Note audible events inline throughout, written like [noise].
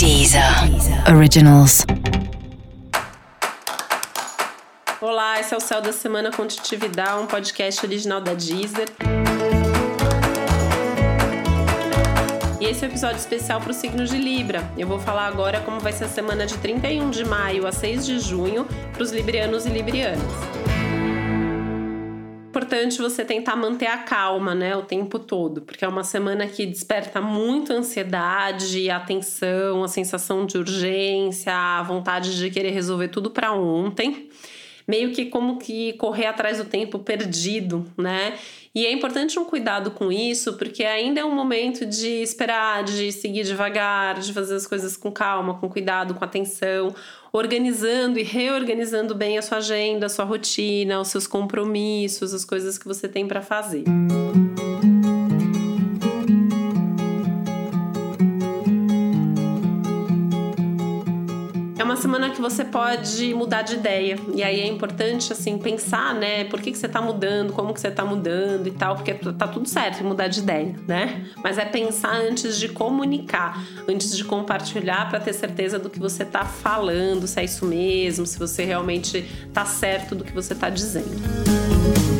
Deezer Originals. Olá, esse é o Céu da Semana Contitividade, um podcast original da Deezer. E esse é o um episódio especial para o signo de Libra. Eu vou falar agora como vai ser a semana de 31 de maio a 6 de junho para os librianos e librianas importante você tentar manter a calma, né, o tempo todo, porque é uma semana que desperta muito ansiedade, atenção, a sensação de urgência, a vontade de querer resolver tudo para ontem meio que como que correr atrás do tempo perdido, né? E é importante um cuidado com isso, porque ainda é um momento de esperar, de seguir devagar, de fazer as coisas com calma, com cuidado, com atenção, organizando e reorganizando bem a sua agenda, a sua rotina, os seus compromissos, as coisas que você tem para fazer. Música semana que você pode mudar de ideia. E aí é importante, assim, pensar, né? Por que, que você tá mudando, como que você tá mudando e tal, porque tá tudo certo mudar de ideia, né? Mas é pensar antes de comunicar, antes de compartilhar para ter certeza do que você tá falando, se é isso mesmo, se você realmente tá certo do que você tá dizendo. É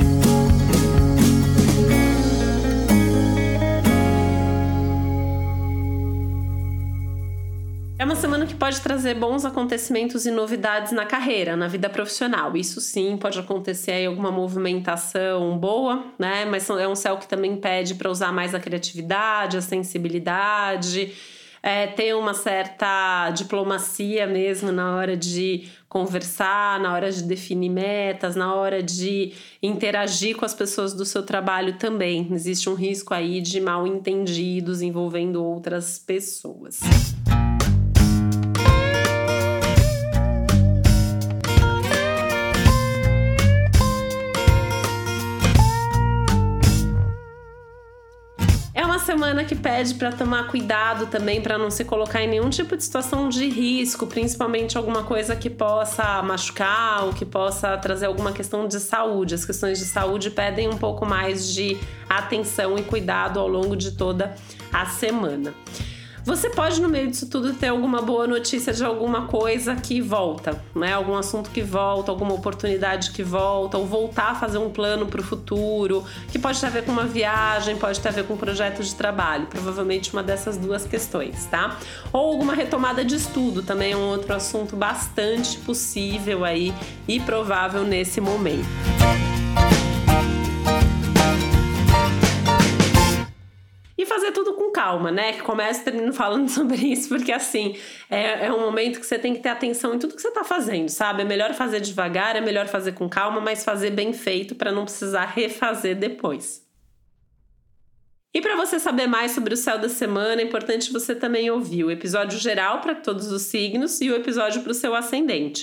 uma semana que pode trazer bons acontecimentos e novidades na carreira, na vida profissional. Isso sim, pode acontecer aí alguma movimentação boa, né? Mas é um céu que também pede para usar mais a criatividade, a sensibilidade, é, ter uma certa diplomacia mesmo na hora de conversar, na hora de definir metas, na hora de interagir com as pessoas do seu trabalho também. Existe um risco aí de mal entendidos envolvendo outras pessoas. Semana que pede para tomar cuidado também para não se colocar em nenhum tipo de situação de risco, principalmente alguma coisa que possa machucar ou que possa trazer alguma questão de saúde. As questões de saúde pedem um pouco mais de atenção e cuidado ao longo de toda a semana. Você pode, no meio disso tudo, ter alguma boa notícia de alguma coisa que volta, né? Algum assunto que volta, alguma oportunidade que volta, ou voltar a fazer um plano para o futuro, que pode ter a ver com uma viagem, pode ter a ver com um projeto de trabalho, provavelmente uma dessas duas questões, tá? Ou alguma retomada de estudo, também é um outro assunto bastante possível aí e provável nesse momento. Calma, né? Que começa termino falando [laughs] sobre isso, porque assim, é, é um momento que você tem que ter atenção em tudo que você tá fazendo, sabe? É melhor fazer devagar, é melhor fazer com calma, mas fazer bem feito para não precisar refazer depois. E para você saber mais sobre o céu da semana, é importante você também ouvir o episódio geral para todos os signos e o episódio para o seu ascendente.